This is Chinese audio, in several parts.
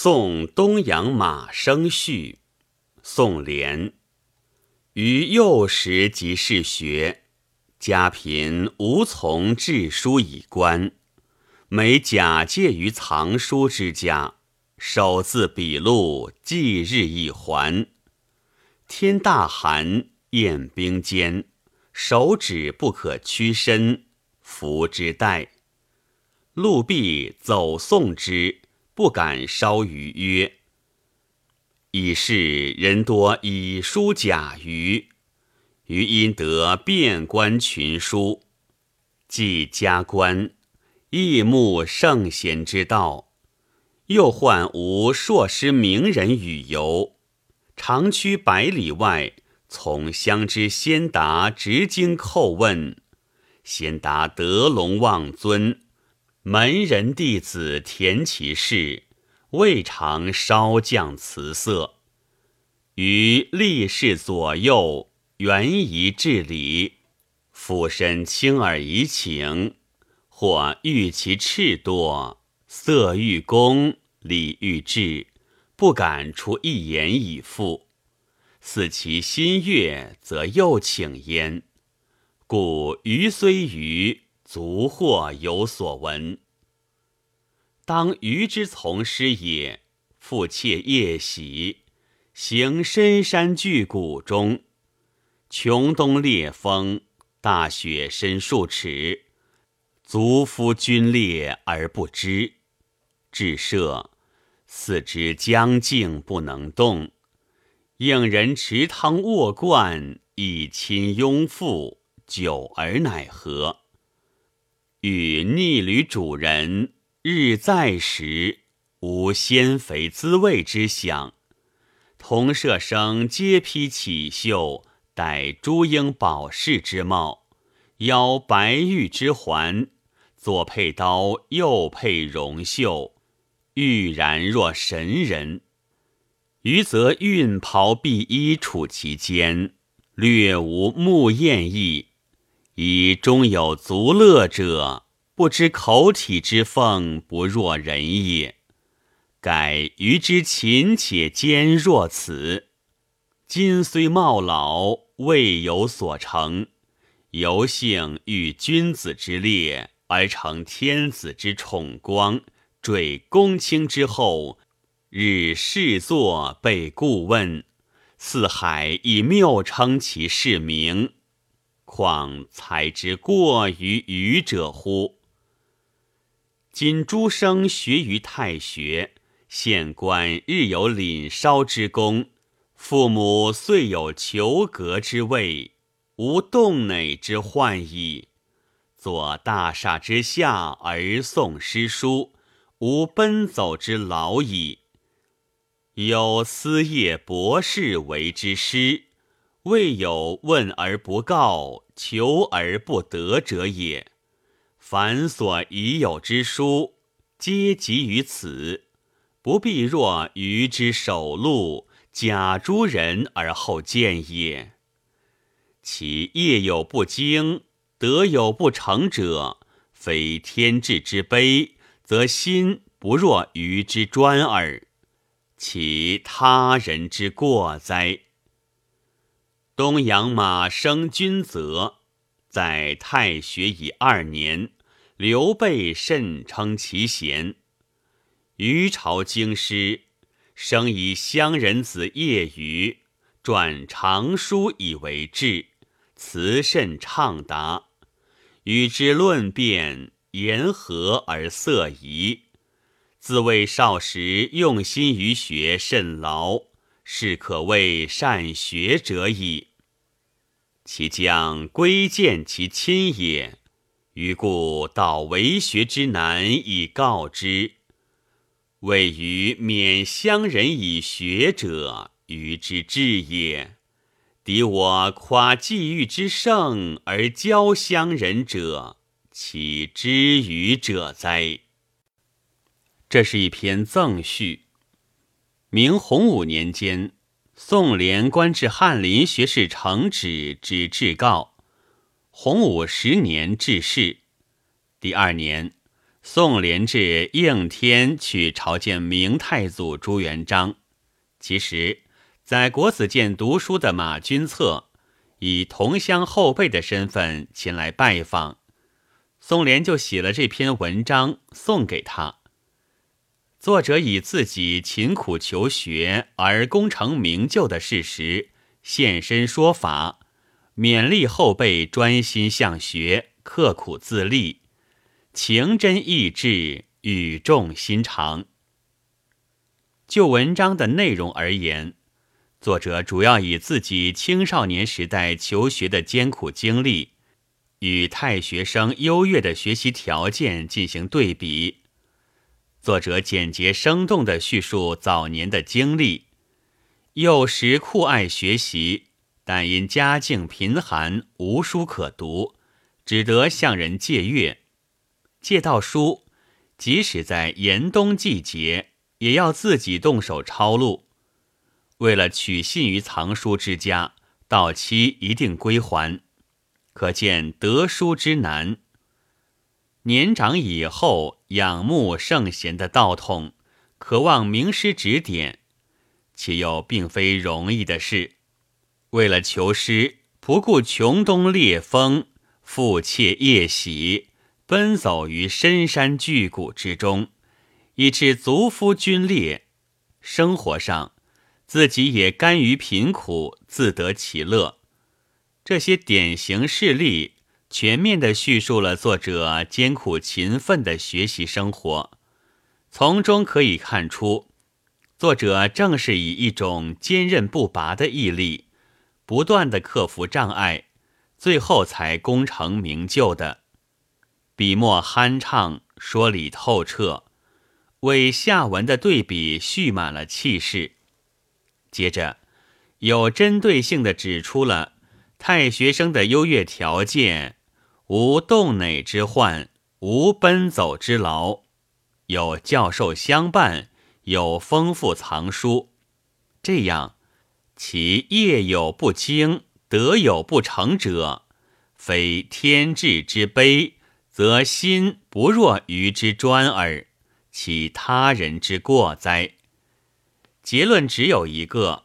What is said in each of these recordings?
宋东阳马生序，宋濂。于幼时即嗜学，家贫无从致书以观，每假借于藏书之家，手字笔录，即日一还。天大寒，宴冰坚，手指不可屈伸，服之待。陆必走送之。不敢稍于曰：“以是人多以书假于，余因得遍观群书，既加官，亦慕圣贤之道，又患无硕师名人与游，长驱百里外，从乡之先达直经叩问，先达德龙望尊。”门人弟子填其事，未尝稍降辞色。于立事左右，原宜治理，俯身轻耳以请，或欲其赤多，色欲公，礼欲至，不敢出一言以复。似其心悦，则又请焉。故余虽愚。足或有所闻。当余之从师也，复妾夜喜，行深山巨谷中，穷冬烈风，大雪深数尺，足夫皲裂而不知。至舍，四肢僵静不能动，应人持汤卧灌，以亲拥腹，久而乃何？与逆旅主人日在时，无鲜肥滋味之想。同舍生皆披绮绣，戴朱缨宝饰之帽，腰白玉之环，左佩刀，右佩荣袖，玉然若神人。余则运袍碧衣处其间，略无木艳意。以中有足乐者，不知口体之奉不若人也。改余之勤且坚若此，今虽茂老，未有所成。犹幸遇君子之列，而成天子之宠光，坠公卿之后，日侍坐被顾问，四海以谬称其世名。况才之过于愚者乎？今诸生学于太学，县官日有领烧之功，父母遂有求格之位，无动馁之患矣。坐大厦之下而诵诗书，无奔走之劳矣。有思业博士为之师。未有问而不告，求而不得者也。凡所已有之书，皆集于此，不必若愚之首录，假诸人而后见也。其业有不精，德有不成者，非天智之悲，则心不若愚之专耳，其他人之过哉？东阳马生君泽，在太学已二年，刘备甚称其贤。余朝京师，生以乡人子业余，撰长书以为志，辞甚畅达。与之论辩，言和而色宜。自谓少时用心于学甚劳，是可谓善学者矣。其将归见其亲也，余故道为学之难以告之。谓于免乡人以学者，余之志也。敌我夸际遇之盛而教乡人者，岂知愚者哉？这是一篇赠序。明洪武年间。宋濂官至翰林学士承旨之至告，洪武十年致仕。第二年，宋濂至应天去朝见明太祖朱元璋。其实，在国子监读书的马君策以同乡后辈的身份前来拜访，宋濂就写了这篇文章送给他。作者以自己勤苦求学而功成名就的事实现身说法，勉励后辈专心向学、刻苦自立。情真意志，语重心长。就文章的内容而言，作者主要以自己青少年时代求学的艰苦经历，与太学生优越的学习条件进行对比。作者简洁生动地叙述早年的经历。幼时酷爱学习，但因家境贫寒，无书可读，只得向人借阅。借到书，即使在严冬季节，也要自己动手抄录。为了取信于藏书之家，到期一定归还，可见得书之难。年长以后，仰慕圣贤的道统，渴望名师指点，且又并非容易的事。为了求师，不顾穷冬烈风，腹切夜袭。奔走于深山巨谷之中，以致族夫军烈。生活上，自己也甘于贫苦，自得其乐。这些典型事例，全面地叙述了作者艰苦勤奋的学习生活。从中可以看出，作者正是以一种坚韧不拔的毅力，不断地克服障碍，最后才功成名就的。笔墨酣畅，说理透彻，为下文的对比蓄满了气势。接着，有针对性的指出了太学生的优越条件：无动馁之患，无奔走之劳，有教授相伴，有丰富藏书。这样，其业有不精，德有不成者，非天智之悲。则心不若愚之专耳，其他人之过哉？结论只有一个：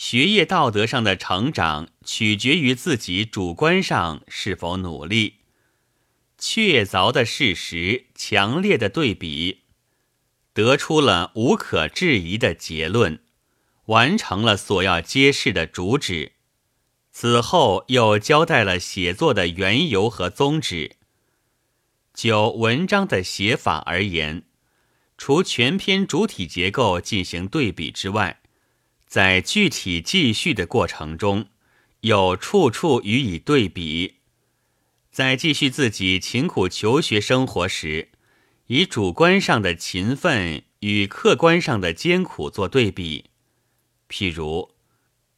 学业道德上的成长，取决于自己主观上是否努力。确凿的事实，强烈的对比，得出了无可置疑的结论，完成了所要揭示的主旨。此后又交代了写作的缘由和宗旨。就文章的写法而言，除全篇主体结构进行对比之外，在具体记叙的过程中，又处处予以对比。在记叙自己勤苦求学生活时，以主观上的勤奋与客观上的艰苦做对比。譬如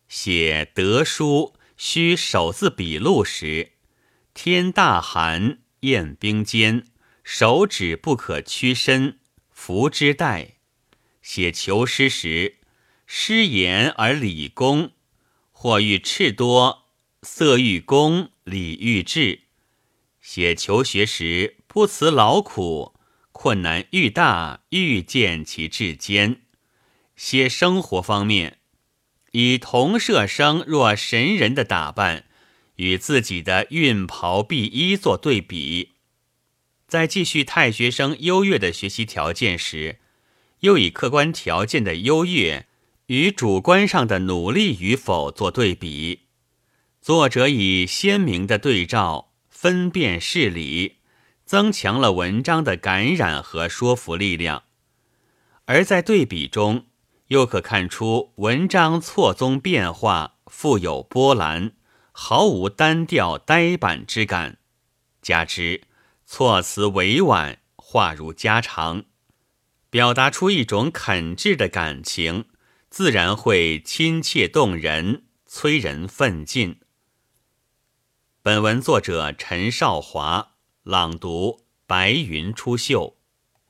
写德书需手字笔录时，天大寒。宴冰坚，手指不可屈伸，扶之待。写求诗时，诗言而礼恭，或欲赤多，色欲公，礼欲质。写求学时，不辞劳苦，困难愈大，愈见其至坚。写生活方面，以同舍生若神人的打扮。与自己的运袍敝衣做对比，在继续太学生优越的学习条件时，又以客观条件的优越与主观上的努力与否做对比。作者以鲜明的对照分辨事理，增强了文章的感染和说服力量。而在对比中，又可看出文章错综变化，富有波澜。毫无单调呆板之感，加之措辞委婉，话如家常，表达出一种恳挚的感情，自然会亲切动人，催人奋进。本文作者陈少华朗读：白云出岫。